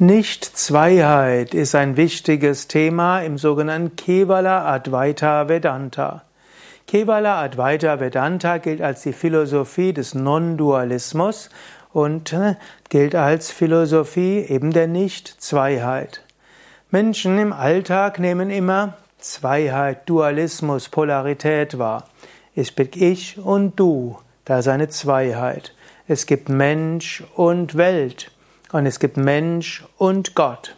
Nicht-Zweiheit ist ein wichtiges Thema im sogenannten Kevala Advaita Vedanta. Kevala Advaita Vedanta gilt als die Philosophie des Non-Dualismus und äh, gilt als Philosophie eben der Nicht-Zweiheit. Menschen im Alltag nehmen immer Zweiheit, Dualismus, Polarität wahr. Es bin ich und du, da ist eine Zweiheit. Es gibt Mensch und Welt. Und es gibt Mensch und Gott.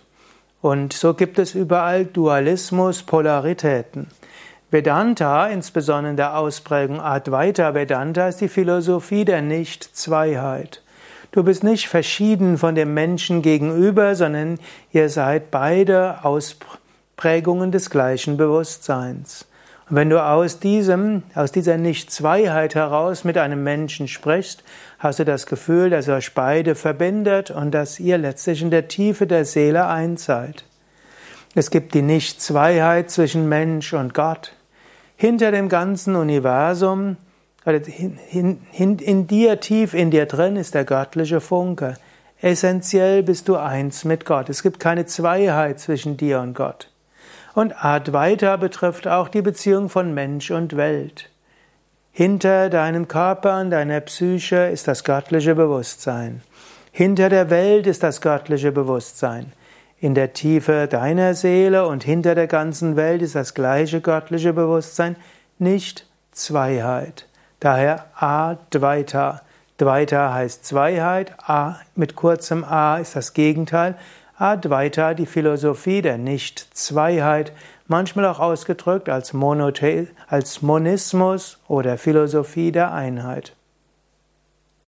Und so gibt es überall Dualismus, Polaritäten. Vedanta, insbesondere in der Ausprägung Advaita Vedanta, ist die Philosophie der Nicht-Zweiheit. Du bist nicht verschieden von dem Menschen gegenüber, sondern ihr seid beide Ausprägungen des gleichen Bewusstseins. Wenn du aus diesem, aus dieser Nicht-Zweiheit heraus mit einem Menschen sprichst, hast du das Gefühl, dass ihr euch beide verbindet und dass ihr letztlich in der Tiefe der Seele eins seid. Es gibt die Nicht-Zweiheit zwischen Mensch und Gott. Hinter dem ganzen Universum, in dir, tief in dir drin, ist der göttliche Funke. Essentiell bist du eins mit Gott. Es gibt keine Zweiheit zwischen dir und Gott. Und Advaita betrifft auch die Beziehung von Mensch und Welt. Hinter deinem Körper und deiner Psyche ist das göttliche Bewusstsein. Hinter der Welt ist das göttliche Bewusstsein. In der Tiefe deiner Seele und hinter der ganzen Welt ist das gleiche göttliche Bewusstsein, nicht Zweiheit. Daher Advaita. Dvaita heißt Zweiheit, A mit kurzem A ist das Gegenteil. Advaita, die Philosophie der Nicht-Zweiheit, manchmal auch ausgedrückt als, Monothe als Monismus oder Philosophie der Einheit.